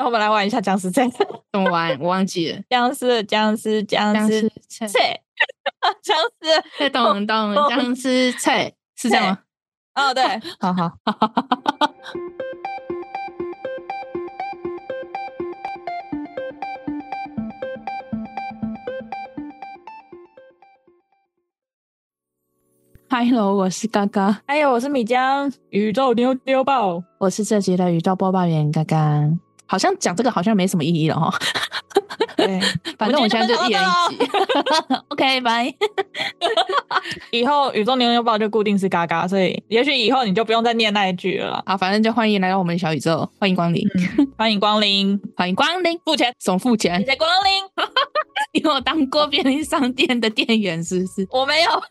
那我们来玩一下僵尸菜，怎么玩？我忘记了。僵尸，僵尸，僵尸菜，僵尸，再动动僵尸菜，是这样吗？哦，对，好好。Hello，我是嘎嘎。哎呦，我是米江，宇宙妞妞报，我是这集的宇宙播报员嘎嘎。好像讲这个好像没什么意义了哈。对，反正我现在就一人一集。OK，拜。以后宇宙牛牛报就固定是嘎嘎，所以也许以后你就不用再念那一句了。好，反正就欢迎来到我们的小宇宙，欢迎光临，嗯、欢迎光临，欢迎光临，付钱，总付钱，谢谢光临。你有当过便利商店的店员是不是？我没有，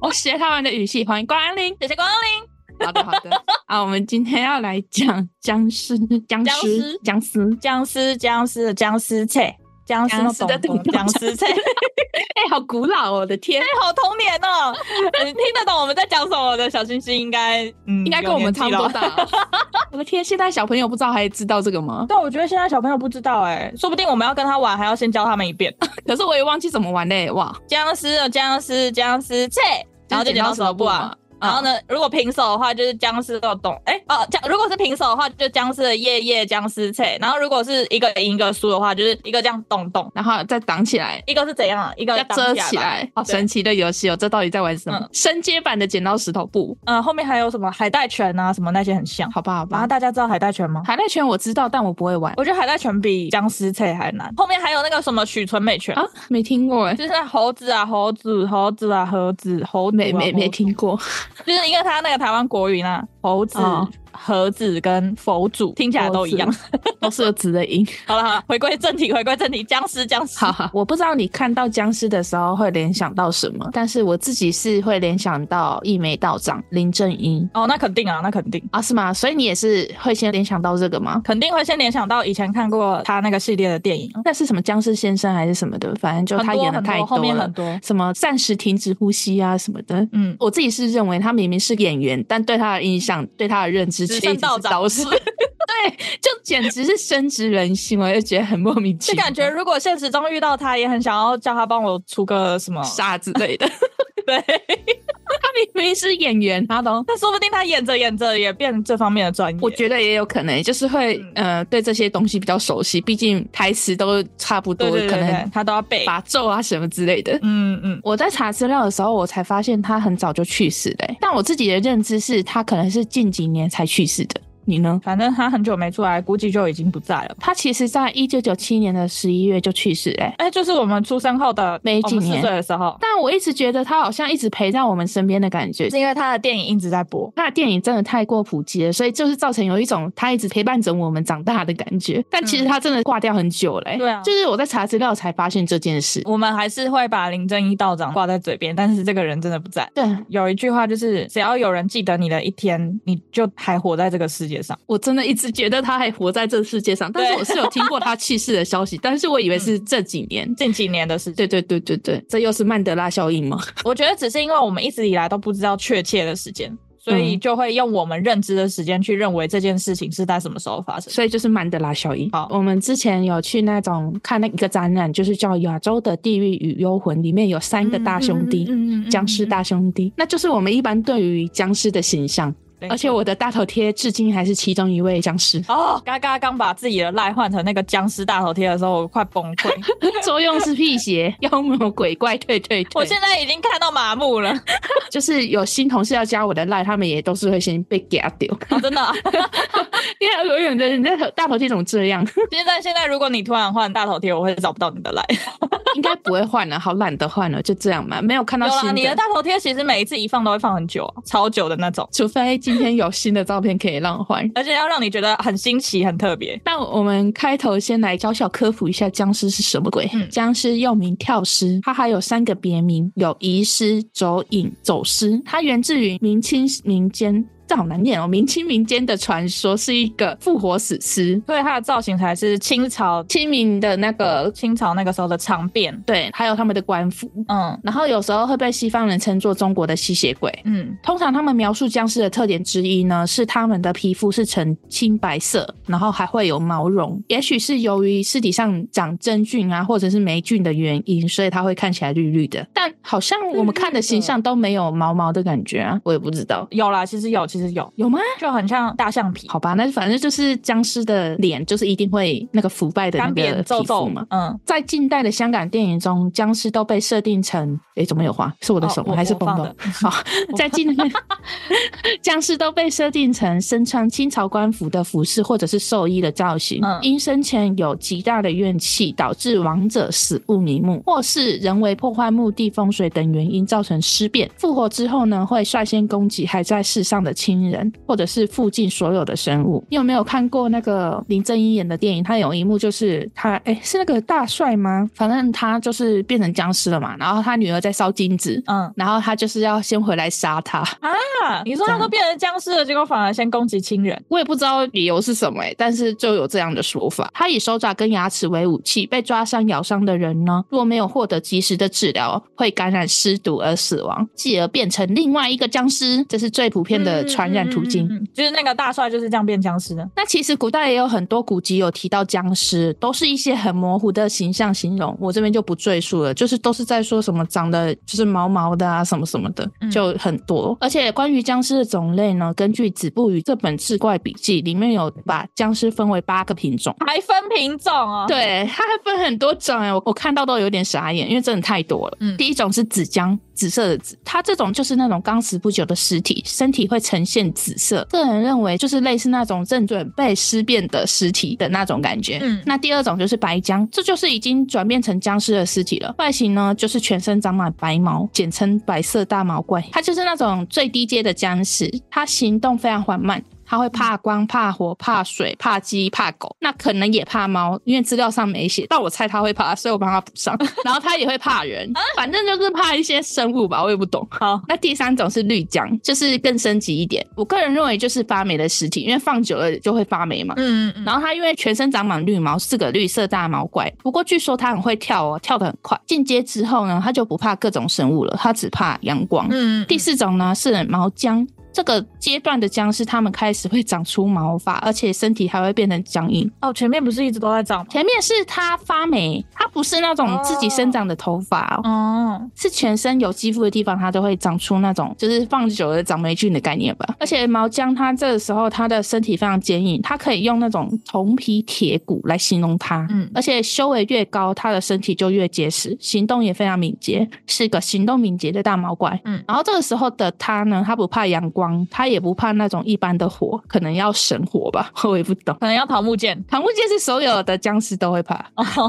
我学他们的语气，欢迎光临，谢谢光临。好的，好的。好，我们今天要来讲僵尸，僵尸，僵尸，僵尸，僵尸的僵尸菜，僵尸的僵尸菜。哎、欸，好古老哦！我的天，哎、欸，好童年哦！你听得懂我们在讲什么的？小星星应该，嗯，应该跟我们差不多大。我的天，现在小朋友不知道还知道这个吗？对，我觉得现在小朋友不知道、欸，哎，说不定我们要跟他玩，还要先教他们一遍。可是我也忘记怎么玩嘞！哇，僵尸的僵尸，僵尸菜，然后就剪刀石头布啊。然后呢，如果平手的话，就是僵尸的洞。哎哦，僵如果是平手的话，就僵尸的夜夜僵尸菜。然后如果是一个赢一个输的话，就是一个这样洞洞，然后再挡起来。一个是怎样？一个要遮起来。好神奇的游戏哦！这到底在玩什么？升阶版的剪刀石头布。嗯，后面还有什么海带拳啊，什么那些很像。好吧，好吧。啊，大家知道海带拳吗？海带拳我知道，但我不会玩。我觉得海带拳比僵尸菜还难。后面还有那个什么许纯美拳啊，没听过哎。就是那猴子啊，猴子，猴子啊，猴子，猴子，没没没听过。就是因为他那个。台湾国语呢，猴子。盒子跟佛祖听起来都一样，都是有子的音。好了好了，回归正题，回归正题，僵尸僵尸。好好，我不知道你看到僵尸的时候会联想到什么，但是我自己是会联想到一眉道长林正英。哦，那肯定啊，那肯定啊，是吗？所以你也是会先联想到这个吗？肯定会先联想到以前看过他那个系列的电影，那是什么僵尸先生还是什么的？反正就他演的太多了，后面很多什么暂时停止呼吸啊什么的。嗯，我自己是认为他明明是演员，但对他的印象、对他的认知，其实是道长。不是，对，就简直是深植人心，我就觉得很莫名其妙。就感觉如果现实中遇到他，也很想要叫他帮我出个什么杀之类的。对，他明明是演员，他都，那说不定他演着演着也变这方面的专业。我觉得也有可能，就是会、嗯、呃对这些东西比较熟悉，毕竟台词都差不多，可能他都要背把咒啊什么之类的。嗯嗯，我在查资料的时候，我才发现他很早就去世了，但我自己的认知是他可能是近几年才去世的。你呢？反正他很久没出来，估计就已经不在了。他其实在一九九七年的十一月就去世，欸，哎，哎，就是我们出生后的没几年岁的时候。但我一直觉得他好像一直陪在我们身边的感觉，是因为他的电影一直在播。他的电影真的太过普及了，所以就是造成有一种他一直陪伴着我们长大的感觉。但其实他真的挂掉很久了，欸。对啊，就是我在查资料才发现这件事。我们还是会把林正英道长挂在嘴边，但是这个人真的不在。对，有一句话就是，只要有人记得你的一天，你就还活在这个世界上。我真的一。直觉得他还活在这世界上，但是我是有听过他去世的消息，但是我以为是这几年、嗯、近几年的事情。对对对对对，这又是曼德拉效应吗？我觉得只是因为我们一直以来都不知道确切的时间，所以就会用我们认知的时间去认为这件事情是在什么时候发生，所以就是曼德拉效应。好，我们之前有去那种看那一个展览，就是叫《亚洲的地狱与幽魂》，里面有三个大兄弟，嗯嗯，僵尸大兄弟，那就是我们一般对于僵尸的形象。而且我的大头贴至今还是其中一位僵尸哦。嘎嘎刚把自己的赖换成那个僵尸大头贴的时候，我快崩溃。作用是辟邪，妖魔鬼怪退退退。我现在已经看到麻木了。就是有新同事要加我的赖，他们也都是会先被夹掉。哦、真的、啊？因为有人的你的大头贴怎么这样？现在现在如果你突然换大头贴，我会找不到你的赖。应该不会换了，好懒得换了，就这样嘛。没有看到新的。你的大头贴其实每一次一放都会放很久，超久的那种。除非今天有新的照片可以让换，而且要让你觉得很新奇、很特别。那我们开头先来小小科普一下僵尸是什么鬼。嗯，僵尸又名跳尸，它还有三个别名，有遗尸、走影、走尸。它源自于明清民间。这好难念哦。明清民间的传说是一个复活史诗，所以它的造型才是清朝清明的那个清朝那个时候的长辫，对，还有他们的官服，嗯，然后有时候会被西方人称作中国的吸血鬼，嗯，通常他们描述僵尸的特点之一呢，是他们的皮肤是呈青白色，然后还会有毛绒，也许是由于尸体上长真菌啊，或者是霉菌的原因，所以它会看起来绿绿的。但好像我们看的形象都没有毛毛的感觉啊，我也不知道。有啦，其实有，其实有，有吗？就很像大象皮。好吧，那反正就是僵尸的脸，就是一定会那个腐败的那个皮肤嘛。嗯，在近代的香港电影中，僵尸都被设定成，诶，怎么有花？是我的手还是风的？好，在近代，僵尸都被设定成身穿清朝官服的服饰或者是寿衣的造型，嗯、因生前有极大的怨气，导致亡者死不瞑目，或是人为破坏墓地风水等原因造成尸变。复活之后呢，会率先攻击还在世上的亲人，或者是附近所有的生物。你有没有看过那个林正英演的电影？他有一幕就是他，哎，是那个大帅吗？反正他就是变成僵尸了嘛。然后他女儿在烧金子，嗯，然后他就是要先回来杀他啊。你说他都变成僵尸了，结果反而先攻击亲人，我也不知道理由是什么哎，但是就有这样的说法。他以手爪跟牙齿为武器，被抓伤咬伤的人呢，若没有获得及时的治疗，会感染尸毒而死亡，继而变成另外一个僵尸。这是最普遍的传染途径。就是那个大帅就是这样变僵尸的。那其实古代也有很多古籍有提到僵尸，都是一些很模糊的形象形容，我这边就不赘述了。就是都是在说什么长得就是毛毛的啊，什么什么的，就很多。而且关于僵尸的种类呢，根据《子不语》这本志怪笔记里面有把僵尸分为八个品种，还分品种哦？对，它还分很多种哎，我我看到都有点傻眼，因为真的太多了。第一种是紫僵。紫色的紫，它这种就是那种刚死不久的尸体，身体会呈现紫色。个人认为就是类似那种正准备尸变的尸体的那种感觉。嗯，那第二种就是白僵，这就是已经转变成僵尸的尸体了。外形呢就是全身长满白毛，简称白色大毛怪。它就是那种最低阶的僵尸，它行动非常缓慢。他会怕光、怕火、怕水、怕鸡、怕狗，那可能也怕猫，因为资料上没写，但我猜他会怕，所以我帮他补上。然后他也会怕人，反正就是怕一些生物吧，我也不懂。好，那第三种是绿浆，就是更升级一点。我个人认为就是发霉的尸体，因为放久了就会发霉嘛。嗯嗯。然后它因为全身长满绿毛，是个绿色大毛怪。不过据说它很会跳哦，跳得很快。进阶之后呢，它就不怕各种生物了，它只怕阳光。嗯嗯。第四种呢是毛僵。这个阶段的僵尸，他们开始会长出毛发，而且身体还会变成僵硬。哦，前面不是一直都在长吗？前面是它发霉，它不是那种自己生长的头发哦，哦是全身有肌肤的地方，它都会长出那种，就是放久了长霉菌的概念吧。而且毛僵它这个时候，它的身体非常坚硬，它可以用那种铜皮铁骨来形容它。嗯，而且修为越高，它的身体就越结实，行动也非常敏捷，是个行动敏捷的大毛怪。嗯，然后这个时候的它呢，它不怕阳光。他也不怕那种一般的火，可能要神火吧，我也不懂。可能要桃木剑，桃木剑是所有的僵尸都会怕。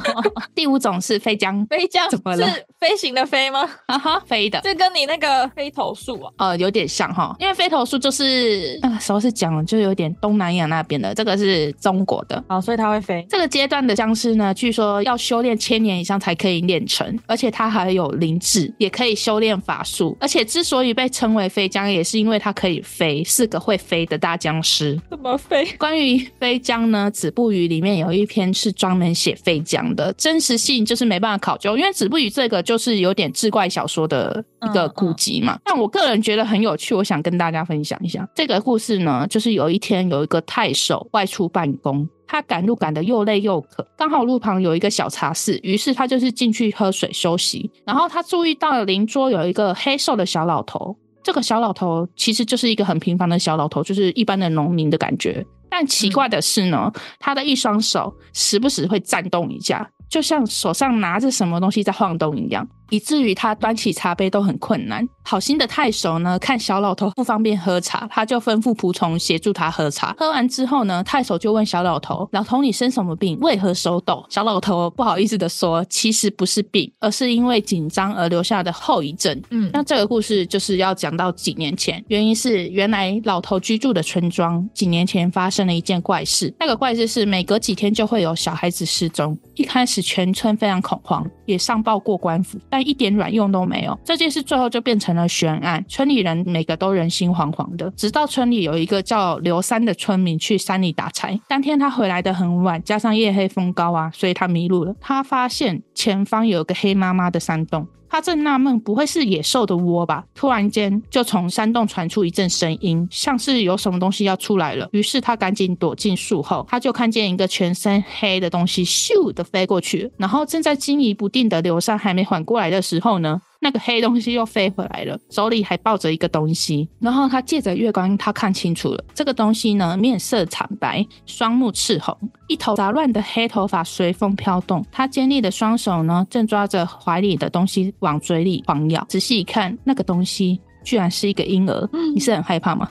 第五种是飞僵，飞僵怎么了？是飞行的飞吗？啊哈，飞的。这跟你那个飞头术啊，呃，有点像哈，因为飞头术就是那个时候是讲，就有点东南亚那边的，这个是中国的。好，所以它会飞。这个阶段的僵尸呢，据说要修炼千年以上才可以练成，而且它还有灵智，也可以修炼法术。而且之所以被称为飞僵，也是因为它可以。飞四个会飞的大僵尸，怎么飞？关于飞僵呢？《子不语》里面有一篇是专门写飞僵的，真实性就是没办法考究，因为《子不语》这个就是有点志怪小说的一个古籍嘛。嗯嗯、但我个人觉得很有趣，我想跟大家分享一下这个故事呢。就是有一天有一个太守外出办公，他赶路赶得又累又渴，刚好路旁有一个小茶室，于是他就是进去喝水休息。然后他注意到了邻桌有一个黑瘦的小老头。这个小老头其实就是一个很平凡的小老头，就是一般的农民的感觉。但奇怪的是呢，他的一双手时不时会颤动一下，就像手上拿着什么东西在晃动一样。以至于他端起茶杯都很困难。好心的太守呢，看小老头不方便喝茶，他就吩咐仆从协助他喝茶。喝完之后呢，太守就问小老头：“老头，你生什么病？为何手抖？”小老头不好意思的说：“其实不是病，而是因为紧张而留下的后遗症。”嗯，那这个故事就是要讲到几年前，原因是原来老头居住的村庄几年前发生了一件怪事。那个怪事是每隔几天就会有小孩子失踪。一开始全村非常恐慌。也上报过官府，但一点卵用都没有。这件事最后就变成了悬案，村里人每个都人心惶惶的。直到村里有一个叫刘三的村民去山里打柴，当天他回来的很晚，加上夜黑风高啊，所以他迷路了。他发现前方有个黑妈妈的山洞。他正纳闷，不会是野兽的窝吧？突然间，就从山洞传出一阵声音，像是有什么东西要出来了。于是他赶紧躲进树后，他就看见一个全身黑的东西咻的飞过去，然后正在惊疑不定的刘三还没缓过来的时候呢，那个黑东西又飞回来了，手里还抱着一个东西。然后他借着月光，他看清楚了这个东西呢，面色惨白，双目赤红，一头杂乱的黑头发随风飘动。他尖利的双手呢，正抓着怀里的东西往嘴里狂咬。仔细一看，那个东西居然是一个婴儿。你是很害怕吗？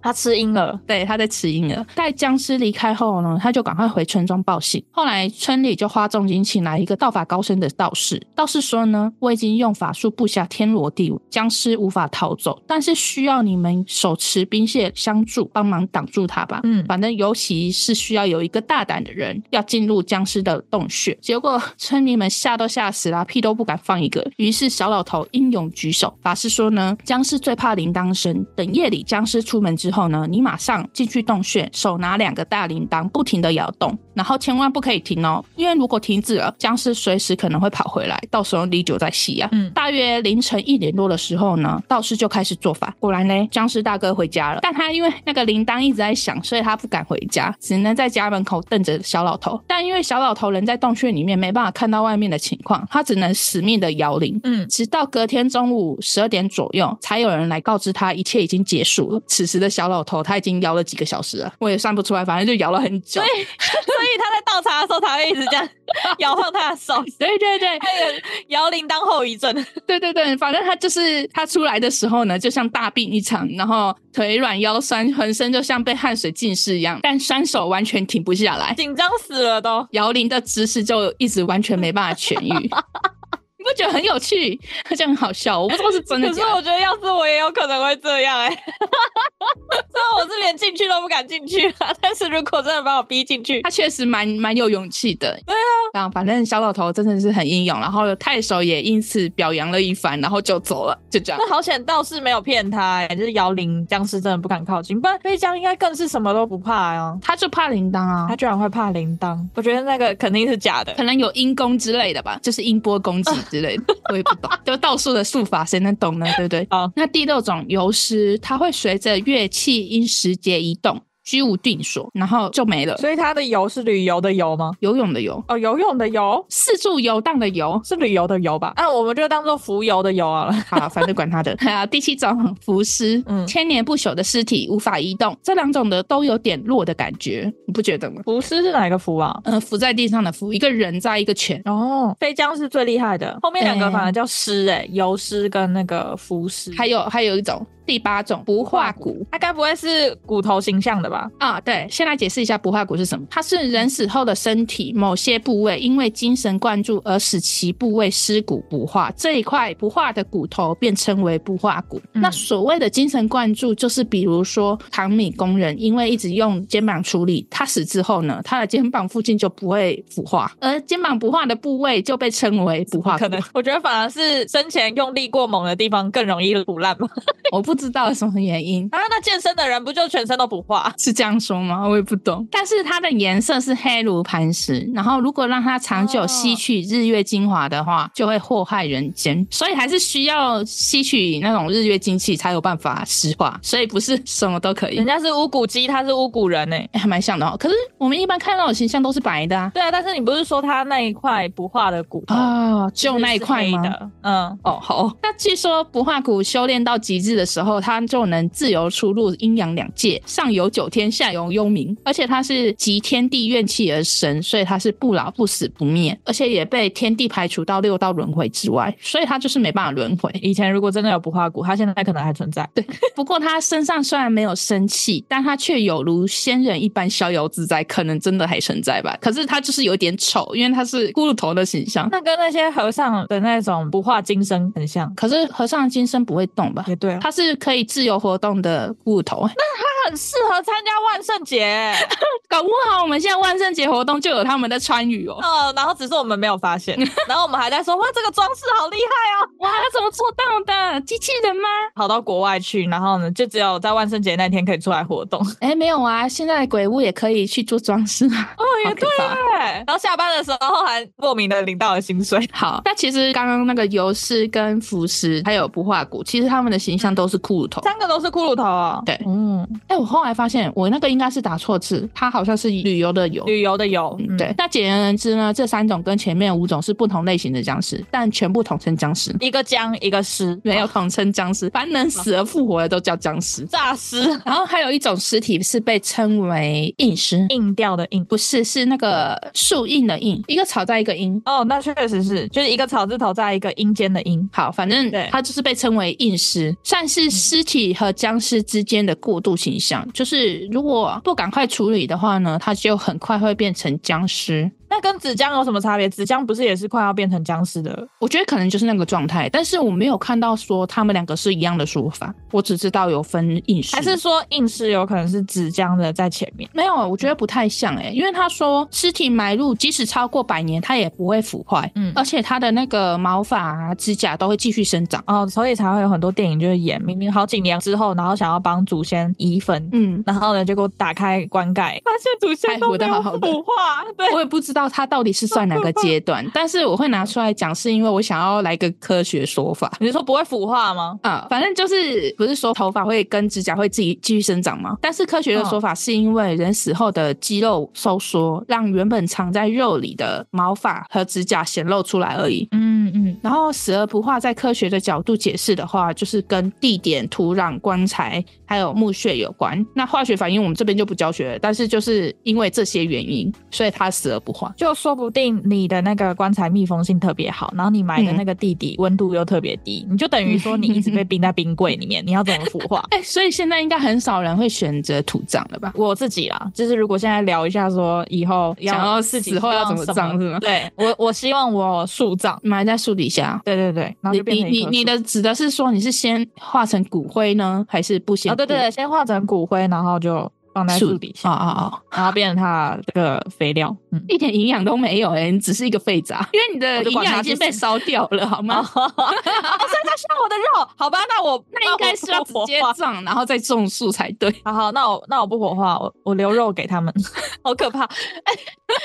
他吃婴儿，对，他在吃婴儿。待僵尸离开后呢，他就赶快回村庄报信。后来村里就花重金请来一个道法高深的道士。道士说呢，我已经用法术布下天罗地网，僵尸无法逃走，但是需要你们手持冰械相助，帮忙挡住他吧。嗯，反正尤其是需要有一个大胆的人要进入僵尸的洞穴。结果村民们吓都吓死了，屁都不敢放一个。于是小老头英勇举手，法师说呢，僵尸最怕铃铛声，等夜里僵尸出门之后。之后呢，你马上进去洞穴，手拿两个大铃铛，不停的摇动，然后千万不可以停哦，因为如果停止了，僵尸随时可能会跑回来，到时候你就在吸啊。嗯，大约凌晨一点多的时候呢，道士就开始做法，果然呢，僵尸大哥回家了，但他因为那个铃铛一直在响，所以他不敢回家，只能在家门口瞪着小老头。但因为小老头人在洞穴里面，没办法看到外面的情况，他只能死命的摇铃。嗯，直到隔天中午十二点左右，才有人来告知他一切已经结束了。此时的小老头他已经摇了几个小时了，我也算不出来，反正就摇了很久。所以，所以他在倒茶的时候，他会一直这样摇晃他的手。对对对，还 有摇铃铛后遗症。对对对，反正他就是他出来的时候呢，就像大病一场，然后腿软腰酸，浑身就像被汗水浸湿一样，但双手完全停不下来，紧张死了都。摇铃的姿势就一直完全没办法痊愈。我觉得很有趣，这样很好笑。我不知道是真的 假的。可是我觉得，要是我也有可能会这样哎、欸。虽然我是连进去都不敢进去啊，但是如果真的把我逼进去，他确实蛮蛮有勇气的。对啊，然后反正小老头真的是很英勇，然后太守也因此表扬了一番，然后就走了，就这样。那好险道士没有骗他哎、欸，就是摇铃，僵尸真的不敢靠近。不然飞将应该更是什么都不怕呀、啊，他就怕铃铛啊，他居然会怕铃铛。我觉得那个肯定是假的，可能有阴功之类的吧，就是音波攻击之类的。我也不懂，就倒数的数法，谁能懂呢？对不对？好，那第六种游诗，它会随着乐器因时节移动。居无定所，然后就没了。所以它的游是旅游的游吗？游泳的游哦，游泳的游，四处游荡的游是旅游的游吧？那我们就当做浮游的游好了。好，反正管他的。还有第七种浮尸，嗯，千年不朽的尸体无法移动。这两种的都有点弱的感觉，你不觉得吗？浮尸是哪一个浮啊？嗯，浮在地上的浮，一个人在一个泉。哦，飞江是最厉害的，后面两个反而叫尸诶，游尸跟那个浮尸。还有还有一种。第八种不化骨，它该不会是骨头形象的吧？啊，对，先来解释一下不化骨是什么。它是人死后的身体某些部位因为精神灌注而使其部位尸骨不化，这一块不化的骨头便称为不化骨。嗯、那所谓的精神灌注，就是比如说糖米工人因为一直用肩膀处理，他死之后呢，他的肩膀附近就不会腐化，而肩膀不化的部位就被称为不化骨。可能我觉得反而是生前用力过猛的地方更容易腐烂吗？我不。不知道什么原因啊？那健身的人不就全身都不化？是这样说吗？我也不懂。但是它的颜色是黑如磐石，然后如果让它长久吸取日月精华的话，哦、就会祸害人间。所以还是需要吸取那种日月精气才有办法石化。所以不是什么都可以。人家是乌骨鸡，他是乌骨人呢、欸，还蛮像的哦。可是我们一般看到的形象都是白的啊。对啊，但是你不是说他那一块不化的骨头啊，就那一块吗？嗯，哦，好。那据说不化骨修炼到极致的时候，他就能。自由出入阴阳两界，上有九天，下有幽冥，而且他是集天地怨气而生，所以他是不老不死不灭，而且也被天地排除到六道轮回之外，所以他就是没办法轮回。以前如果真的有不化骨，他现在可能还存在。对，不过他身上虽然没有生气，但他却有如仙人一般逍遥自在，可能真的还存在吧。可是他就是有点丑，因为他是骷髅头的形象，那跟那些和尚的那种不化金身很像。可是和尚的金身不会动吧？也对啊，他是可以自由活动的骷髅头。那他很适合参加万圣节，搞不好我们现在万圣节活动就有他们的参与哦。呃，然后只是我们没有发现，然后我们还在说哇，这个装饰好厉害哦，哇，他怎么做到的？机器人吗？跑到国外去，然后呢，就只有在万圣节那天可以出来活动。哎，没有啊，现在鬼屋也可以去做装饰哦，也对。然后下班的时候还莫名的领到了薪水。好，那其实刚刚那个游狮跟浮狮还有不化谷，其实他们的形象都是骷髅头，三个都是骷髅头啊。对，嗯，哎，我后来发现我那个应该是打错字，它好像是旅游的游，旅游的游。嗯、对，那简而言之呢，这三种跟前面五种是不同类型的僵尸，但全部统称僵尸。一个僵，一个尸，没有统称僵尸，凡能死而复活的都叫僵尸。诈尸。然后还有一种尸体是被称为硬尸，硬掉的硬，不是，是那个树硬的硬，一个草在一个阴。哦，那确实是，就是一个草字头在一个阴间的阴。好，反正对，它就是被称为硬尸，算是尸体和僵尸之间的过渡形象。就是如果不赶快处理的话呢，它就很快会变成僵尸。那跟纸浆有什么差别？纸浆不是也是快要变成僵尸的？我觉得可能就是那个状态，但是我没有看到说他们两个是一样的说法。我只知道有分硬尸，还是说硬尸有可能是纸浆的在前面？没有，我觉得不太像哎、欸，因为他说尸体埋入即使超过百年，它也不会腐坏，嗯，而且它的那个毛发啊、指甲都会继续生长哦，所以才会有很多电影就是演明明好几年之后，然后想要帮祖先移坟，嗯，然后呢结果打开棺盖，发现祖先都没有腐化，对，我也不知道。到它到底是算哪个阶段？但是我会拿出来讲，是因为我想要来个科学说法。你说不会腐化吗？啊、嗯，反正就是不是说头发会跟指甲会自己继续生长吗？但是科学的说法是因为人死后的肌肉收缩，让原本藏在肉里的毛发和指甲显露出来而已。嗯嗯。然后死而不化，在科学的角度解释的话，就是跟地点、土壤、棺材还有墓穴有关。那化学反应我们这边就不教学了，但是就是因为这些原因，所以它死而不化。就说不定你的那个棺材密封性特别好，然后你埋的那个地底温度又特别低，嗯、你就等于说你一直被冰在冰柜里面，你要怎么腐化？哎、欸，所以现在应该很少人会选择土葬了吧？我自己啦，就是如果现在聊一下说以后要想要自己死后要怎么葬是吗？对我，我希望我树葬埋在树底下。对对对，然后就你你你的指的是说你是先化成骨灰呢，还是不先？哦，对对对，先化成骨灰，然后就。放在树底下，啊啊啊！然后变成它这个肥料，嗯，一点营养都没有哎、欸，你只是一个废渣，因为你的营养已经被烧掉了，好吗？所以它需要我的肉，好吧？那我那应该是要直接葬，然后再种树才对。好 好，那我那我不火化，我我留肉给他们，好可怕！哎，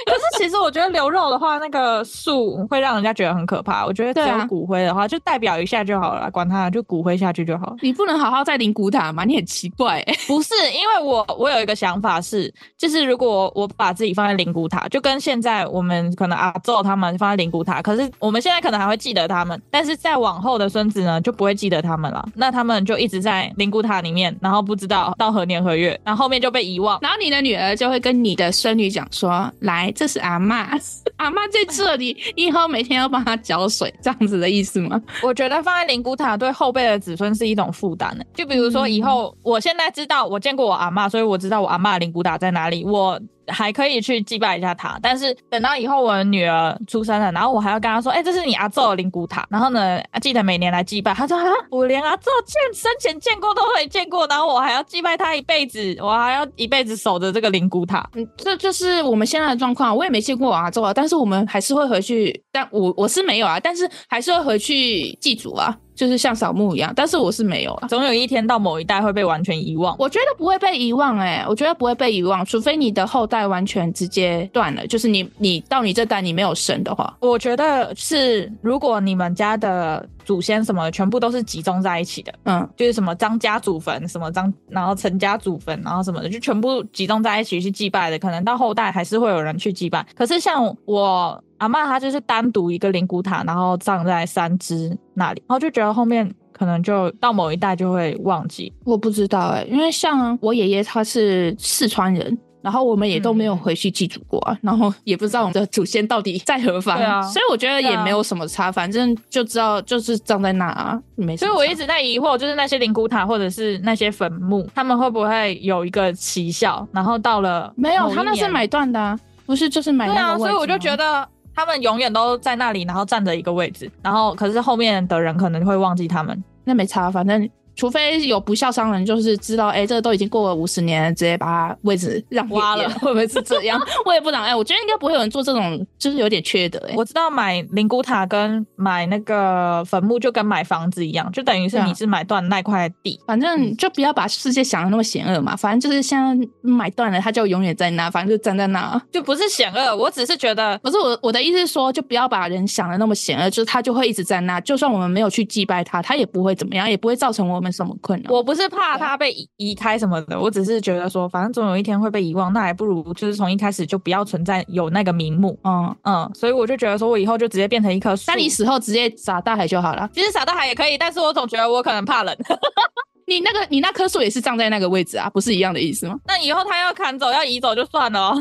可是其实我觉得留肉的话，那个树会让人家觉得很可怕。我觉得只有骨灰的话，就代表一下就好了，管它，就骨灰下去就好。你不能好好在灵骨塔吗？你很奇怪、欸，不是？因为我我有。一个想法是，就是如果我把自己放在灵骨塔，就跟现在我们可能阿祖他们放在灵骨塔，可是我们现在可能还会记得他们，但是再往后的孙子呢就不会记得他们了。那他们就一直在灵骨塔里面，然后不知道到何年何月，然后后面就被遗忘。然后你的女儿就会跟你的孙女讲说：“来，这是阿妈，阿妈在这里，以后每天要帮她浇水，这样子的意思吗？”我觉得放在灵骨塔对后辈的子孙是一种负担呢。就比如说以后，我现在知道我见过我阿妈，所以我知道。我阿嬷灵骨塔在哪里？我还可以去祭拜一下她。但是等到以后我的女儿出生了，然后我还要跟她说：“哎、这是你阿祖的灵骨塔。”然后呢，记得每年来祭拜。她说：“啊，我连阿祖见生前见过都没见过，然后我还要祭拜他一辈子，我还要一辈子守着这个灵骨塔。”嗯，这就是我们现在的状况。我也没见过我阿祖啊，但是我们还是会回去。但我我是没有啊，但是还是会回去祭祖啊。就是像扫墓一样，但是我是没有啊。总有一天到某一代会被完全遗忘。我觉得不会被遗忘哎、欸，我觉得不会被遗忘，除非你的后代完全直接断了，就是你你到你这代你没有神的话。我觉得是，如果你们家的祖先什么全部都是集中在一起的，嗯，就是什么张家祖坟，什么张，然后陈家祖坟，然后什么的，就全部集中在一起去祭拜的，可能到后代还是会有人去祭拜。可是像我。阿嬷她就是单独一个灵骨塔，然后葬在三芝那里，然后就觉得后面可能就到某一代就会忘记。我不知道哎、欸，因为像我爷爷他是四川人，然后我们也都没有回去祭祖过啊，嗯、然后也不知道我们的祖先到底在何方，啊、所以我觉得也没有什么差，啊、反正就知道就是葬在那啊，没。所以我一直在疑惑，就是那些灵骨塔或者是那些坟墓，他们会不会有一个奇效？然后到了没有，他那是买断的、啊，不是就是买断的。对啊，所以我就觉得。他们永远都在那里，然后站着一个位置，然后可是后面的人可能会忘记他们。那没差，反正除非有不孝商人，就是知道，哎、欸，这个都已经过了五十年了，直接把位置让挖了，会不会是这样？我也不知道，哎、欸，我觉得应该不会有人做这种，就是有点缺德、欸。我知道买灵骨塔跟买那个坟墓就跟买房子一样，就等于是你是买断那块地，反正就不要把世界想的那么险恶嘛。反正就是现在买断了，它就永远在那，反正就站在那，就不是险恶。我只是觉得，不是我我的意思是说，就不要把人想的那么险恶，就是他就会一直在那，就算我们没有去祭拜他，他也不会怎么样，也不会造成我们什么困扰。我不是怕他被移开什么的，我只是觉得说，反正总有一天会被遗忘，那还不如就是从一开始就不要存在有那个名目。嗯嗯，所以我就觉得说，我以后就直接变成一棵树，那你死后直接撒大海就好了。其实撒大海也可以，但是我总觉得我可能怕冷。你那个你那棵树也是葬在那个位置啊，不是一样的意思吗？那以后他要砍走要移走就算了哦。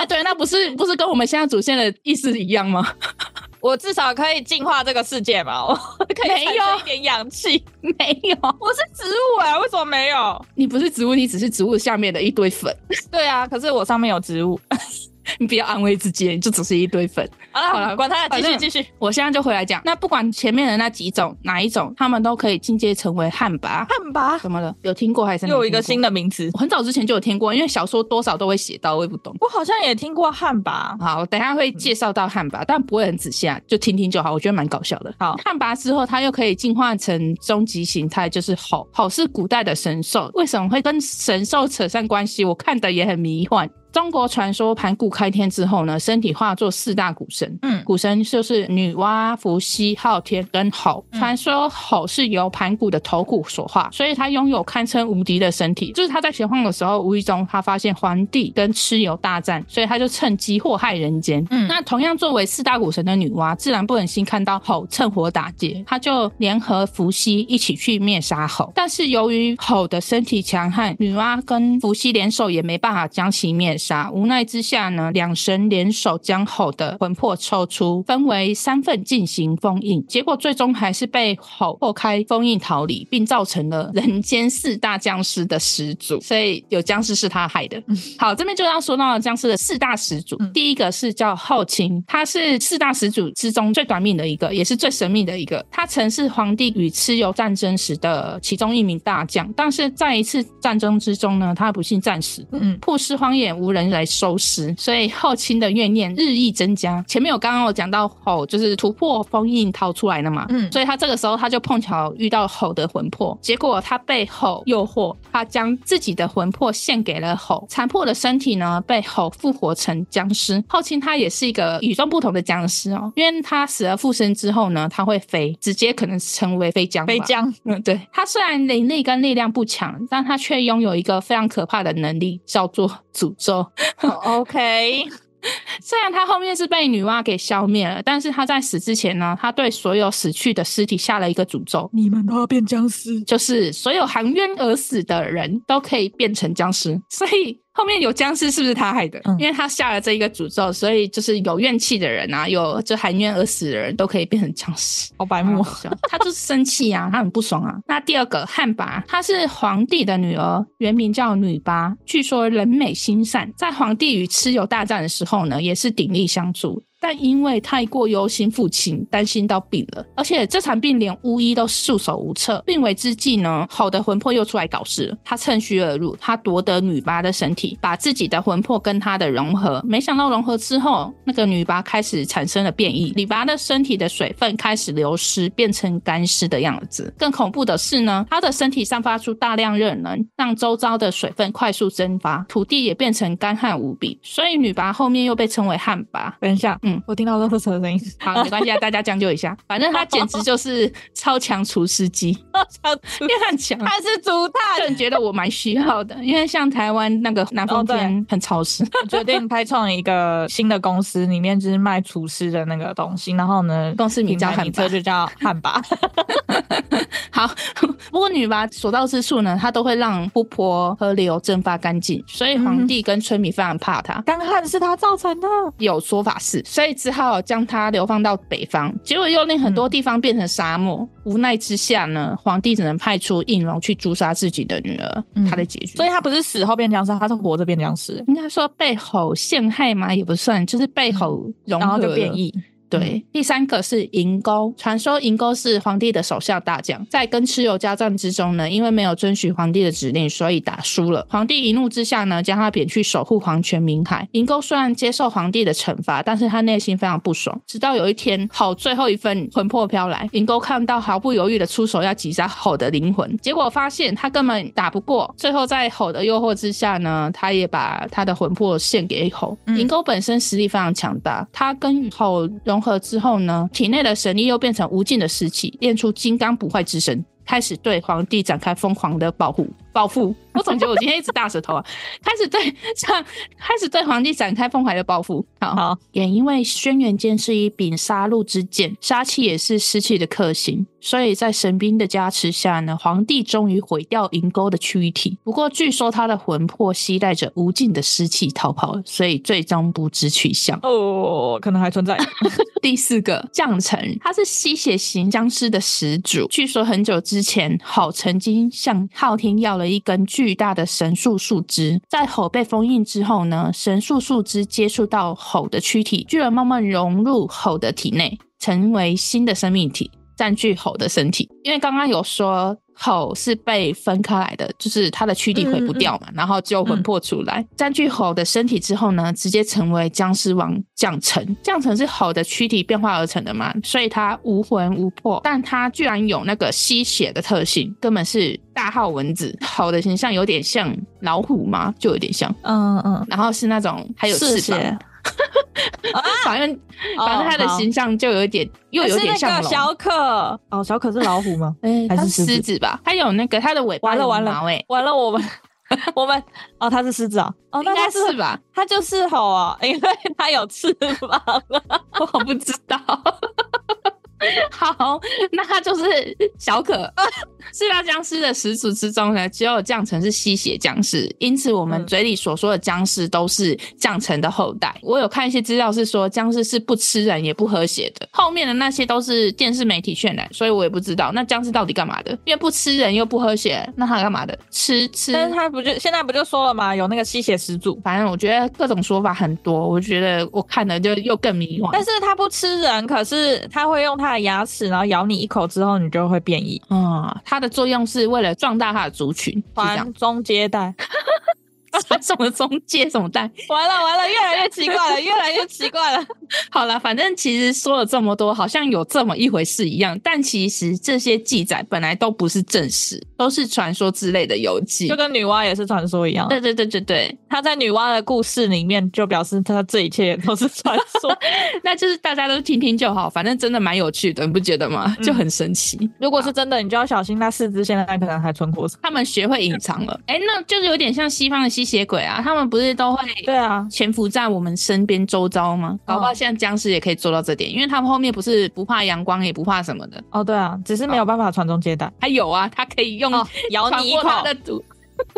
啊，对，那不是不是跟我们现在主线的意思一样吗？我至少可以净化这个世界嘛，我可以产生一点氧气。没有，我是植物啊，为什么没有？你不是植物，你只是植物下面的一堆粉。对啊，可是我上面有植物。你不要安慰自己，你就只是一堆粉。好了好了，管他，继续继续。我现在就回来讲，那不管前面的那几种哪一种，他们都可以进阶成为旱魃。旱魃怎么了？有听过还是？又有一个新的名词。我很早之前就有听过，因为小说多少都会写到，我也不懂。我好像也听过旱魃。好，我等一下会介绍到旱魃，但不会很仔细啊，就听听就好。我觉得蛮搞笑的。好，旱魃之后，它又可以进化成终极形态，就是吼。吼是古代的神兽，为什么会跟神兽扯上关系？我看的也很迷幻。中国传说盘古开天之后呢，身体化作四大古神，嗯，古神就是女娲、伏羲、昊天跟吼。传说吼是由盘古的头骨所化，所以他拥有堪称无敌的身体。就是他在玄幻的时候，无意中他发现黄帝跟蚩尤大战，所以他就趁机祸害人间。嗯，那同样作为四大古神的女娲，自然不忍心看到吼趁火打劫，他就联合伏羲一起去灭杀吼。但是由于吼的身体强悍，女娲跟伏羲联手也没办法将其灭。杀无奈之下呢，两神联手将吼的魂魄抽出，分为三份进行封印，结果最终还是被吼破开封印逃离，并造成了人间四大僵尸的始祖。所以有僵尸是他害的。嗯、好，这边就要说到僵尸的四大始祖，嗯、第一个是叫后秦，他是四大始祖之中最短命的一个，也是最神秘的一个。他曾是皇帝与蚩尤战争时的其中一名大将，但是在一次战争之中呢，他不幸战死，嗯，曝尸荒野，无人来收尸，所以后秦的怨念日益增加。前面我刚刚有讲到吼，就是突破封印逃出来了嘛，嗯，所以他这个时候他就碰巧遇到吼的魂魄，结果他被吼诱惑，他将自己的魂魄献给了吼，残破的身体呢被吼复活成僵尸。后秦他也是一个与众不同的僵尸哦，因为他死而复生之后呢，他会飞，直接可能成为飞僵。飞僵，嗯，对，他虽然灵力跟力量不强，但他却拥有一个非常可怕的能力，叫做诅咒。Oh, OK，虽然他后面是被女娲给消灭了，但是他在死之前呢，他对所有死去的尸体下了一个诅咒：你们都要变僵尸，就是所有含冤而死的人都可以变成僵尸。所以。后面有僵尸是不是他害的？嗯、因为他下了这一个诅咒，所以就是有怨气的人啊，有就含冤而死的人都可以变成僵尸。好白目，他就是生气啊，他很不爽啊。那第二个汉魃，她是皇帝的女儿，原名叫女魃，据说人美心善，在皇帝与蚩尤大战的时候呢，也是鼎力相助。但因为太过忧心父亲，担心到病了，而且这场病连巫医都束手无策。病危之际呢，好的魂魄又出来搞事了。他趁虚而入，他夺得女娘的身体，把自己的魂魄跟她的融合。没想到融合之后，那个女娘开始产生了变异，女娘的身体的水分开始流失，变成干尸的样子。更恐怖的是呢，她的身体散发出大量热能，让周遭的水分快速蒸发，土地也变成干旱无比。所以女娘后面又被称为旱魃。等一下。我听到垃圾车的声音。好，没关系啊，大家将就一下。反正他简直就是超强厨师机，超强，因为很强。他是竹炭，个人觉得我蛮需要的，因为像台湾那个南方天很潮湿。我决定开创一个新的公司，里面就是卖厨师的那个东西。然后呢，公司名叫旱魃，就叫旱魃。好，不过女娲所到之处呢，她都会让湖泊、河流蒸发干净，所以皇帝跟村民非常怕她。干旱是她造成的，有说法是，所以只好将她流放到北方，结果又令很多地方变成沙漠。嗯、无奈之下呢，皇帝只能派出应龙去诛杀自己的女儿。嗯、他的结局，所以她不是死后变僵尸，她是活着变僵尸。应该说被吼陷害吗？也不算，就是被吼融合、嗯、然后就变异。对，第三个是银钩。传说银钩是皇帝的手下大将，在跟蚩尤交战之中呢，因为没有遵循皇帝的指令，所以打输了。皇帝一怒之下呢，将他贬去守护黄泉冥海。银钩虽然接受皇帝的惩罚，但是他内心非常不爽。直到有一天，吼最后一份魂魄飘来，银钩看到毫不犹豫的出手要击杀吼的灵魂，结果发现他根本打不过。最后在吼的诱惑之下呢，他也把他的魂魄献给吼。银钩本身实力非常强大，他跟吼融融合之后呢，体内的神力又变成无尽的士气，练出金刚不坏之身，开始对皇帝展开疯狂的保护。报复！我总觉得我今天一直大舌头啊，开始对上，开始对皇帝展开疯狂的报复。好，好，也因为轩辕剑是一柄杀戮之剑，杀气也是湿气的克星，所以在神兵的加持下呢，皇帝终于毁掉银钩的躯体。不过据说他的魂魄携带着无尽的湿气逃跑了，所以最终不知去向。哦，可能还存在。第四个将臣，他是吸血型僵尸的始祖。据说很久之前，好曾经向昊天要了一根巨大的神树树枝，在吼被封印之后呢，神树树枝接触到吼的躯体，居然慢慢融入吼的体内，成为新的生命体，占据猴的身体。因为刚刚有说。猴是被分开来的，就是它的躯体毁不掉嘛，嗯嗯、然后只有魂魄出来，占据猴的身体之后呢，直接成为僵尸王降臣。降臣是猴的躯体变化而成的嘛，所以它无魂无魄，但它居然有那个吸血的特性，根本是大号蚊子。猴的形象有点像老虎吗，就有点像，嗯嗯，然后是那种还有翅膀。反正反正他的形象就有点，又有点像小可哦，小可是老虎吗？哎，还是狮子吧？他有那个他的尾巴。完了完了，哎，完了，我们 我们哦，他是狮子啊，哦，应该是吧？他就是吼啊，因为他有翅膀，我不知道。好，那他就是小可。四大僵尸的始祖之中呢，只有降臣是吸血僵尸，因此我们嘴里所说的僵尸都是降臣的后代。我有看一些资料是说僵尸是不吃人也不喝血的，后面的那些都是电视媒体渲染，所以我也不知道那僵尸到底干嘛的，因为不吃人又不喝血，那他干嘛的？吃吃？但是他不就现在不就说了吗？有那个吸血始祖，反正我觉得各种说法很多，我觉得我看了就又更迷惘。但是他不吃人，可是他会用他的牙齿，然后咬你一口之后，你就会变异。嗯，它的作用是为了壮大它的族群，传宗接代。什么中介什么蛋？完了完了，越来越奇怪了，越来越奇怪了。好了，反正其实说了这么多，好像有这么一回事一样，但其实这些记载本来都不是正史，都是传说之类的游记，就跟女娲也是传说一样。对对对对对，她在女娲的故事里面就表示他这一切都是传说，那就是大家都听听就好，反正真的蛮有趣的，你不觉得吗？就很神奇。嗯、如果是真的，你就要小心，那四肢现在可能还存活着，他们学会隐藏了。哎、欸，那就是有点像西方的。吸血鬼啊，他们不是都会对啊潜伏在我们身边周遭吗？搞不好现在僵尸也可以做到这点，因为他们后面不是不怕阳光，也不怕什么的。哦，对啊，只是没有办法传宗接代。还有啊，他可以用咬你一口的毒。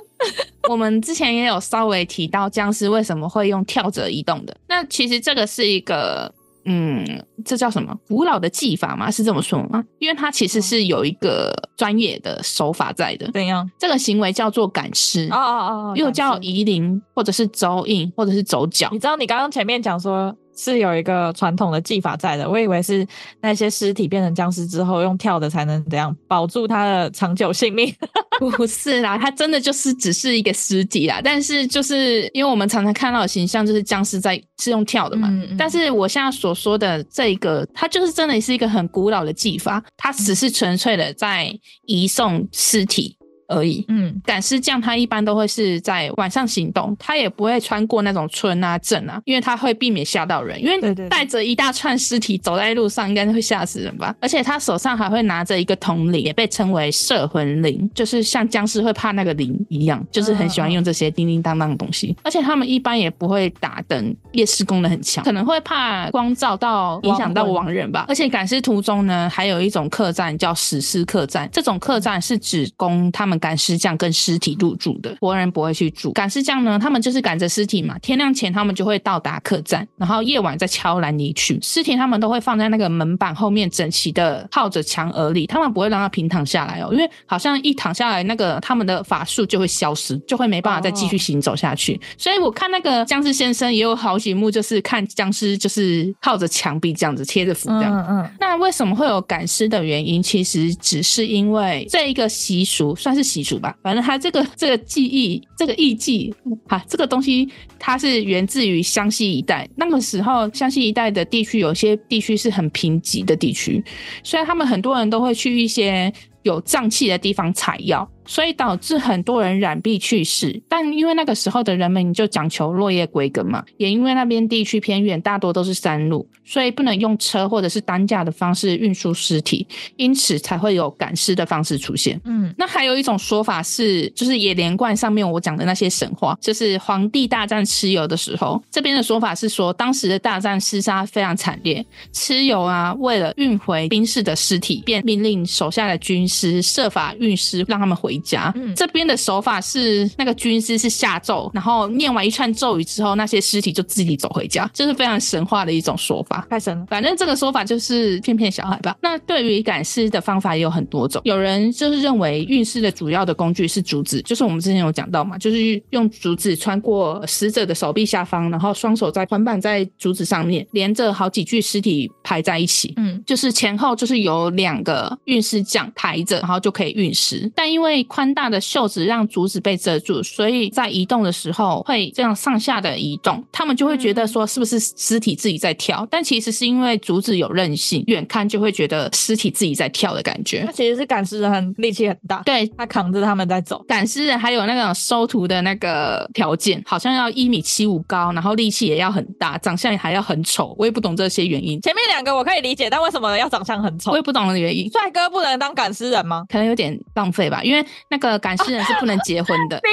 我们之前也有稍微提到僵尸为什么会用跳着移动的，那其实这个是一个。嗯，这叫什么？古老的技法吗？是这么说吗？因为它其实是有一个专业的手法在的。怎样？这个行为叫做赶尸。哦哦哦，又叫移灵，或者是走印，或者是走脚。你知道，你刚刚前面讲说。是有一个传统的技法在的，我以为是那些尸体变成僵尸之后用跳的才能怎样保住它的长久性命？不是啦，它真的就是只是一个尸体啦。但是就是因为我们常常看到的形象就是僵尸在是用跳的嘛，嗯嗯，但是我现在所说的这个，它就是真的是一个很古老的技法，它只是纯粹的在移送尸体。而已。嗯，赶尸匠他一般都会是在晚上行动，他也不会穿过那种村啊镇啊，因为他会避免吓到人。因为带着一大串尸体走在路上，应该会吓死人吧？而且他手上还会拿着一个铜铃，也被称为摄魂铃，就是像僵尸会怕那个铃一样，就是很喜欢用这些叮叮当当的东西。而且他们一般也不会打灯，夜视功能很强，可能会怕光照到影响到亡人吧。而且赶尸途中呢，还有一种客栈叫史诗客栈，这种客栈是指供他们。赶尸匠跟尸体入住的，活人不会去住。赶尸匠呢，他们就是赶着尸体嘛，天亮前他们就会到达客栈，然后夜晚再悄然离去。尸体他们都会放在那个门板后面，整齐的靠着墙而立，他们不会让他平躺下来哦，因为好像一躺下来，那个他们的法术就会消失，就会没办法再继续行走下去。所以我看那个僵尸先生也有好几幕，就是看僵尸就是靠着墙壁这样子贴着符这样。嗯嗯。那为什么会有赶尸的原因？其实只是因为这一个习俗算是习俗吧，反正他这个这个技艺这个艺伎啊，这个东西它是源自于湘西一带。那个时候湘西一带的地区，有些地区是很贫瘠的地区，所以他们很多人都会去一些有瘴气的地方采药。所以导致很多人染病去世，但因为那个时候的人们就讲求落叶归根嘛，也因为那边地区偏远，大多都是山路，所以不能用车或者是担架的方式运输尸体，因此才会有赶尸的方式出现。嗯，那还有一种说法是，就是也连贯上面我讲的那些神话，就是皇帝大战蚩尤的时候，这边的说法是说，当时的大战厮杀非常惨烈，蚩尤啊为了运回兵士的尸体，便命令手下的军师设法运尸，让他们回。回家，嗯，这边的手法是那个军师是下咒，然后念完一串咒语之后，那些尸体就自己走回家，这、就是非常神话的一种说法。太神了，反正这个说法就是骗骗小孩吧。那对于赶尸的方法也有很多种，有人就是认为运尸的主要的工具是竹子，就是我们之前有讲到嘛，就是用竹子穿过死者的手臂下方，然后双手在捆绑在竹子上面，连着好几具尸体排在一起，嗯，就是前后就是有两个运尸匠抬着，然后就可以运尸，但因为宽大的袖子让竹子被遮住，所以在移动的时候会这样上下的移动。他们就会觉得说是不是尸体自己在跳？但其实是因为竹子有韧性，远看就会觉得尸体自己在跳的感觉。他其实是赶尸人很力气很大，对，他扛着他们在走。赶尸人还有那种收徒的那个条件，好像要一米七五高，然后力气也要很大，长相也还要很丑。我也不懂这些原因。前面两个我可以理解，但为什么要长相很丑？我也不懂的原因。帅哥不能当赶尸人吗？可能有点浪费吧，因为那个。赶尸人是不能结婚的，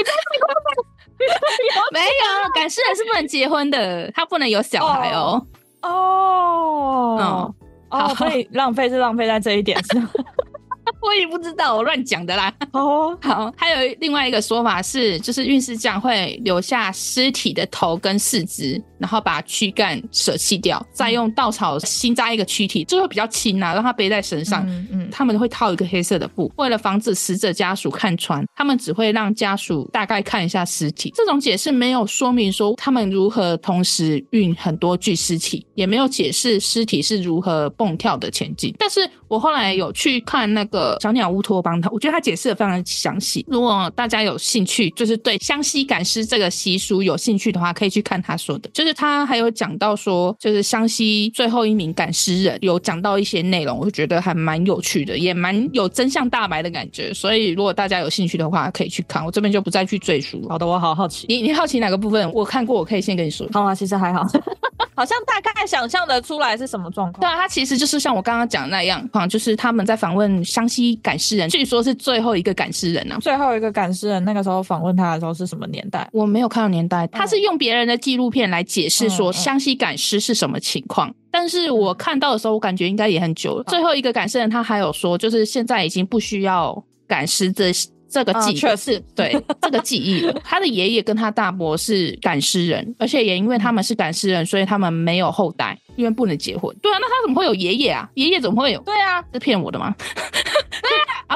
没有，赶尸人是不能结婚的，他不能有小孩哦。哦，哦，所以浪费是浪费在这一点上。我也不知道，我乱讲的啦。哦，好，还有另外一个说法是，就是运尸匠会留下尸体的头跟四肢，然后把躯干舍弃掉，再用稻草新扎一个躯体，就会比较轻啊，让他背在身上。嗯嗯，他们会套一个黑色的布，为了防止死者家属看穿，他们只会让家属大概看一下尸体。这种解释没有说明说他们如何同时运很多具尸体，也没有解释尸体是如何蹦跳的前进。但是我后来有去看那个。小鸟乌托邦，他我觉得他解释的非常详细。如果大家有兴趣，就是对湘西赶尸这个习俗有兴趣的话，可以去看他说的。就是他还有讲到说，就是湘西最后一名赶尸人有讲到一些内容，我就觉得还蛮有趣的，也蛮有真相大白的感觉。所以如果大家有兴趣的话，可以去看。我这边就不再去赘述。好的，我好好奇。你你好奇哪个部分？我看过，我可以先跟你说。好啊，其实还好，好像大概想象的出来是什么状况。对啊，他其实就是像我刚刚讲的那样，啊，就是他们在访问湘西。赶尸人据说是最后一个赶尸人呢、啊。最后一个赶尸人，那个时候访问他的时候是什么年代？我没有看到年代。他是用别人的纪录片来解释说湘西赶尸是什么情况。但是我看到的时候，我感觉应该也很久了。最后一个赶尸人，他还有说，就是现在已经不需要赶尸这这个记忆，确实对 这个记忆了。他的爷爷跟他大伯是赶尸人，而且也因为他们是赶尸人，所以他们没有后代，因为不能结婚。对啊，那他怎么会有爷爷啊？爷爷怎么会有？对啊，是骗我的吗？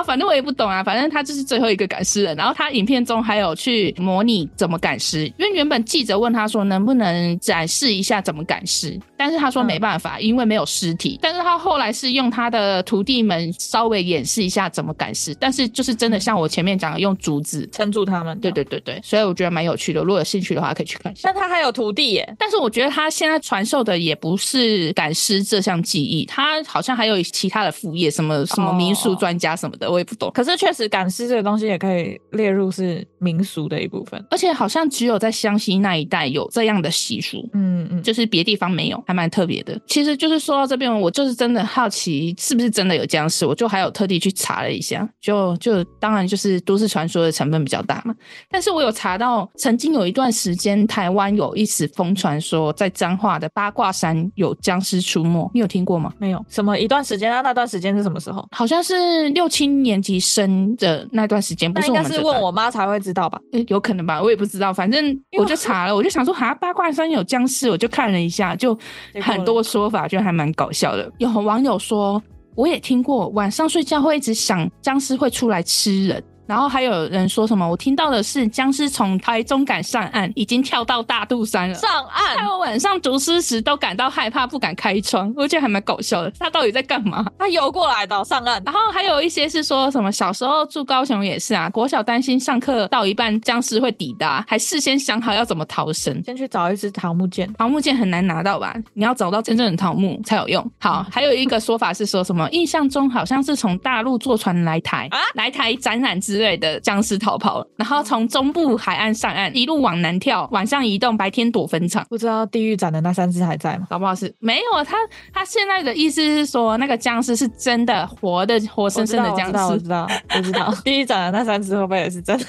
反正我也不懂啊，反正他就是最后一个赶尸人。然后他影片中还有去模拟怎么赶尸，因为原本记者问他说能不能展示一下怎么赶尸，但是他说没办法，因为没有尸体。但是他后来是用他的徒弟们稍微演示一下怎么赶尸，但是就是真的像我前面讲的，用竹子撑住他们。对对对对，所以我觉得蛮有趣的。如果有兴趣的话，可以去看一下。但他还有徒弟耶，但是我觉得他现在传授的也不是赶尸这项技艺，他好像还有其他的副业，什么什么民俗专家什么的。我也不懂，可是确实赶尸这个东西也可以列入是民俗的一部分，而且好像只有在湘西那一带有这样的习俗，嗯嗯，就是别地方没有，蛮特别的。其实就是说到这边，我就是真的好奇是不是真的有僵尸，我就还有特地去查了一下，就就当然就是都市传说的成分比较大嘛。但是我有查到，曾经有一段时间台湾有一时疯传说，在彰化的八卦山有僵尸出没，你有听过吗？没有。什么一段时间啊？那段时间是什么时候？好像是六七年级生的那段时间，不是我们。应该是问我妈才会知道吧？有可能吧，我也不知道。反正我就查了，我就想说，哈，八卦山有僵尸，我就看了一下，就很多说法，就还蛮搞笑的。有网友说，我也听过，晚上睡觉会一直想僵尸会出来吃人。然后还有人说什么？我听到的是僵尸从台中赶上岸，已经跳到大肚山了。上岸，害我晚上读诗时都感到害怕，不敢开窗。我觉得还蛮搞笑的。他到底在干嘛？他游过来的上岸。然后还有一些是说什么？小时候住高雄也是啊，国小担心上课到一半僵尸会抵达，还事先想好要怎么逃生。先去找一只桃木剑，桃木剑很难拿到吧？你要找到真正的桃木才有用。好，还有一个说法是说什么？印象中好像是从大陆坐船来台啊，来台展览之类的僵尸。逃跑了，然后从中部海岸上岸，一路往南跳，晚上移动，白天躲坟场。不知道地狱展的那三只还在吗？搞不好是没有。他他现在的意思是说，那个僵尸是真的活的，活生生的僵尸。我知道，我知道，知道 地狱展的那三只会不会也是真的？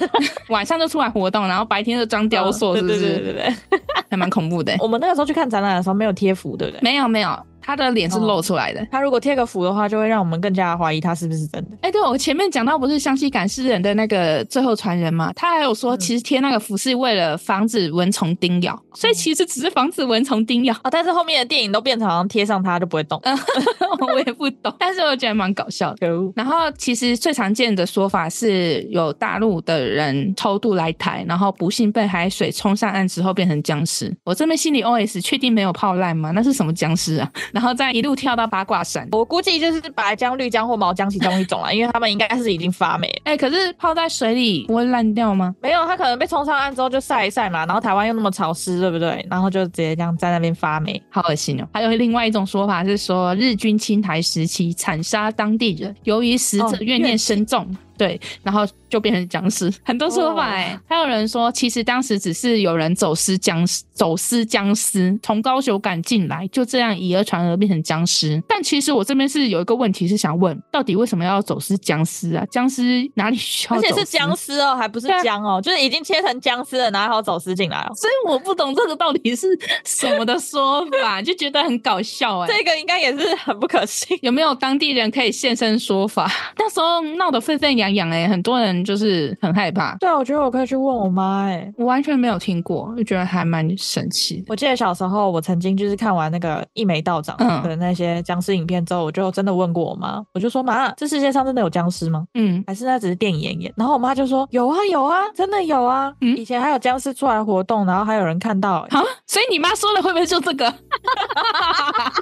晚上就出来活动，然后白天就装雕塑，是不是？对对对对对，还蛮恐怖的。我们那个时候去看展览的时候没有贴符，对不对？没有没有。他的脸是露出来的，哦、他如果贴个符的话，就会让我们更加怀疑他是不是真的。哎、欸，对，我前面讲到不是湘西赶尸人的那个最后传人嘛，他还有说，其实贴那个符是为了防止蚊虫叮咬，嗯、所以其实只是防止蚊虫叮咬啊、哦。但是后面的电影都变成好像贴上它就不会动，我也不懂，但是我觉得蛮搞笑的。然后其实最常见的说法是有大陆的人偷渡来台，然后不幸被海水冲上岸之后变成僵尸。我这边心里 OS：确定没有泡烂吗？那是什么僵尸啊？然后再一路跳。到八卦山，我估计就是白姜、绿姜或毛姜其中一种了，因为他们应该是已经发霉。哎、欸，可是泡在水里不会烂掉吗？没有，它可能被冲上岸之后就晒一晒嘛，然后台湾又那么潮湿，对不对？然后就直接这样在那边发霉，好恶心哦。还有另外一种说法是说，日军侵台时期惨杀当地人，由于死者怨念深重。哦对，然后就变成僵尸，很多说法哎。还有人说，其实当时只是有人走私僵尸，走私僵尸从高雄赶进来，就这样以讹传讹变成僵尸。但其实我这边是有一个问题是想问，到底为什么要走私僵尸啊？僵尸哪里需要？而且是僵尸哦，还不是姜哦，就是已经切成僵尸了，然后走私进来哦。所以我不懂这个到底是什么的说法，就觉得很搞笑哎。这个应该也是很不可信，有没有当地人可以现身说法？那时候闹得沸沸扬扬哎，很多人就是很害怕。对啊，我觉得我可以去问我妈哎，我完全没有听过，就觉得还蛮神奇。我记得小时候，我曾经就是看完那个一眉道长的那些僵尸影片之后，我就真的问过我妈，我就说妈，这世界上真的有僵尸吗？嗯，还是那只是电影演演？然后我妈就说有啊有啊，真的有啊，嗯，以前还有僵尸出来活动，然后还有人看到。好，所以你妈说的会不会就这个？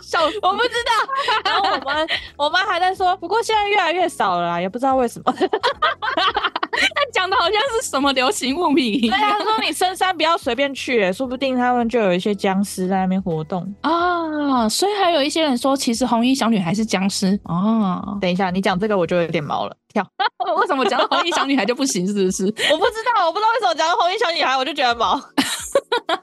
笑死，我不知道。然后我妈，我妈还在说，不过现在越来越少了啦，也不知道为什么。他讲的好像是什么流行物品一样。对啊，他说你深山不要随便去，说不定他们就有一些僵尸在那边活动啊。所以还有一些人说，其实红衣小女孩是僵尸啊。等一下，你讲这个我就有点毛了，跳。为什么讲到红衣小女孩就不行？是不是？我不知道，我不知道为什么讲到红衣小女孩我就觉得毛。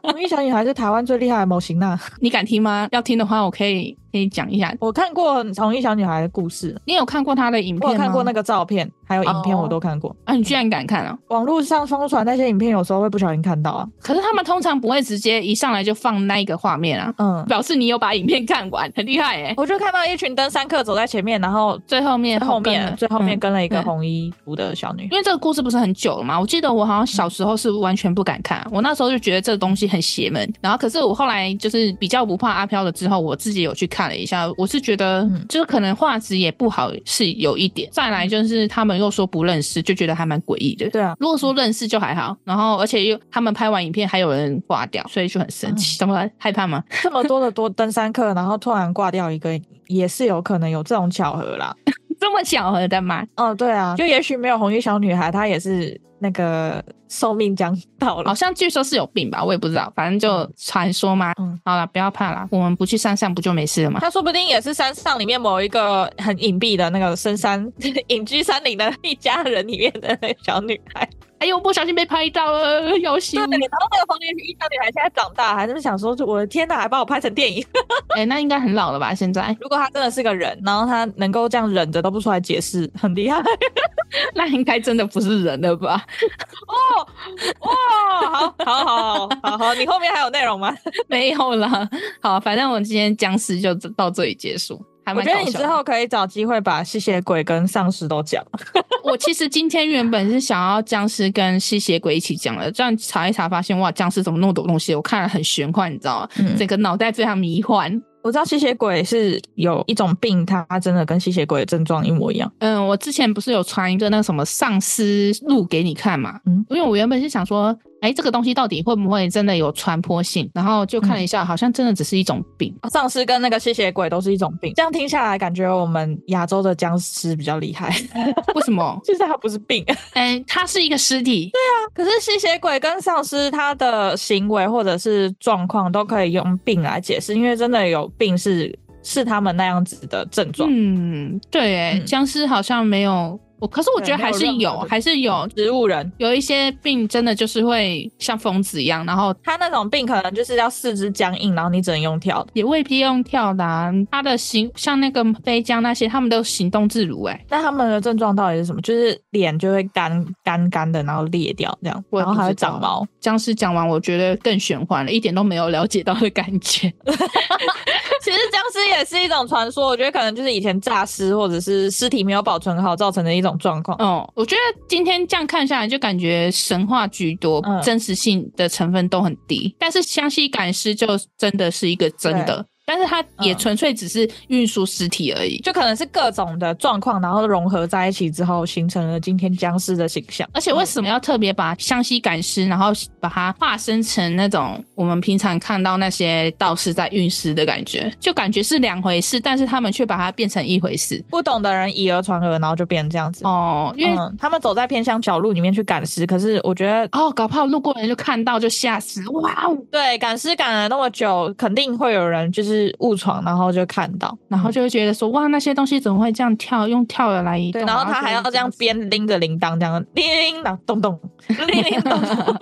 红衣小女孩是台湾最厉害的模型呢。你敢听吗？要听的话，我可以。可以讲一下，我看过红衣小女孩的故事。你有看过她的影片吗？我有看过那个照片，还有影片我都看过。Oh. 啊，你居然敢看啊！网络上疯传那些影片，有时候会不小心看到啊。可是他们通常不会直接一上来就放那一个画面啊。嗯，表示你有把影片看完，很厉害哎、欸。我就看到一群登山客走在前面，然后最后面后面最后面跟了一个红衣服的小女。因为这个故事不是很久了嘛，我记得我好像小时候是完全不敢看，我那时候就觉得这个东西很邪门。然后可是我后来就是比较不怕阿飘了之后，我自己有去看了一下，我是。觉得就是可能画质也不好，是有一点。再来就是他们又说不认识，就觉得还蛮诡异的。对啊，如果说认识就还好。然后而且又他们拍完影片还有人挂掉，所以就很神奇。怎么害怕吗？这么多的多登山客，然后突然挂掉一个，也是有可能有这种巧合啦。这么巧合的吗？哦，对啊，就也许没有红衣小女孩，她也是。那个寿命将到了，好像据说是有病吧，我也不知道，反正就传说嘛。嗯，好了，不要怕啦，我们不去山上不就没事了吗？他说不定也是山上里面某一个很隐蔽的那个深山 隐居山林的一家人里面的那个小女孩。哎呦，不小心被拍到了，要死！对，然后那个黄连一小女孩现在长大，还是想说，我的天哪，还把我拍成电影？哎、欸，那应该很老了吧？现在，如果她真的是个人，然后她能够这样忍着都不出来解释，很厉害。那应该真的不是人了吧？哦，哇，好，好，好，好，好，你后面还有内容吗？没有了。好，反正我们今天僵尸就到这里结束。我觉得你之后可以找机会把吸血鬼跟丧尸都讲。我其实今天原本是想要僵尸跟吸血鬼一起讲的，这样查一查发现，哇，僵尸怎么那么多东西？我看了很玄幻，你知道吗？嗯、整个脑袋非常迷幻。我知道吸血鬼是有一种病，它真的跟吸血鬼的症状一模一样。嗯，我之前不是有传一个那个什么丧尸录给你看嘛？嗯，因为我原本是想说。哎，这个东西到底会不会真的有传播性？然后就看了一下，嗯、好像真的只是一种病。丧尸跟那个吸血鬼都是一种病。这样听下来，感觉我们亚洲的僵尸比较厉害。为什么？就是它不是病，哎，它是一个尸体。对啊，可是吸血鬼跟丧尸，他的行为或者是状况都可以用病来解释，因为真的有病是是他们那样子的症状。嗯，对，哎、嗯，僵尸好像没有。我可是我觉得还是有，有还是有植物人，有一些病真的就是会像疯子一样，然后他那种病可能就是要四肢僵硬，然后你只能用跳，也未必用跳的、啊。他的行像那个飞僵那些，他们都行动自如哎、欸。那他们的症状到底是什么？就是脸就会干干干的，然后裂掉这样，然后还会长毛。僵尸讲完，我觉得更玄幻了，一点都没有了解到的感觉。其实僵尸也是一种传说，我觉得可能就是以前诈尸或者是尸体没有保存好造成的一种。状况哦，我觉得今天这样看下来，就感觉神话居多，嗯、真实性的成分都很低。但是湘西赶尸就真的是一个真的。但是它也纯粹只是运输尸体而已，就可能是各种的状况，然后融合在一起之后，形成了今天僵尸的形象。而且为什么要特别把湘西赶尸，然后把它化身成那种我们平常看到那些道士在运尸的感觉，就感觉是两回事，但是他们却把它变成一回事。不懂的人以讹传讹，然后就变成这样子哦。因为、嗯、他们走在偏乡小路里面去赶尸，可是我觉得哦，搞不好路过人就看到就吓死，哇哦！对，赶尸赶了那么久，肯定会有人就是误闯，然后。就看到，然后就会觉得说，哇，那些东西怎么会这样跳？用跳的来移动。然后他还要这样边拎着铃铛，这样叮叮当咚咚，叮叮咚咚，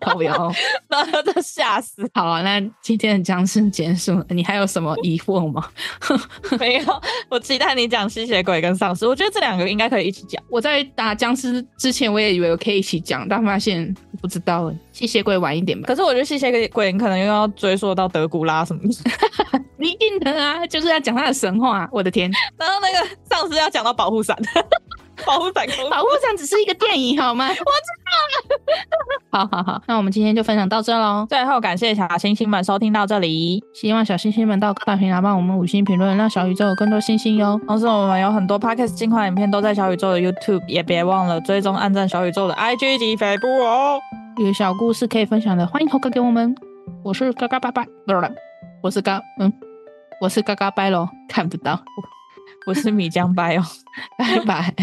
好哟，然后就吓死。好啊，那今天的僵尸结束了，你还有什么疑惑吗？没有，我期待你讲吸血鬼跟丧尸，我觉得这两个应该可以一起讲。我在打僵尸之前，我也以为我可以一起讲，但发现不知道了。吸血鬼晚一点吧。可是我觉得吸血鬼可能又要追溯到德古拉什么的。一定的啊，就是要讲他的神话。我的天，然后那个丧尸要讲到保护伞，保护伞，保护伞只是一个电影好吗？我知道了。好好好，那我们今天就分享到这喽。最后感谢小星星们收听到这里，希望小星星们到各大平台帮我们五星评论，让小宇宙有更多星星哟。同时，我们有很多 Podcast 精华影片都在小宇宙的 YouTube，也别忘了追踪、按赞小宇宙的 IG 及 Facebook 哦。有小故事可以分享的，欢迎投稿给我们。我是嘎嘎拜拜，不是了，我是嘎，嗯。我是嘎嘎拜喽，看不到。我是米浆拜哦，拜拜。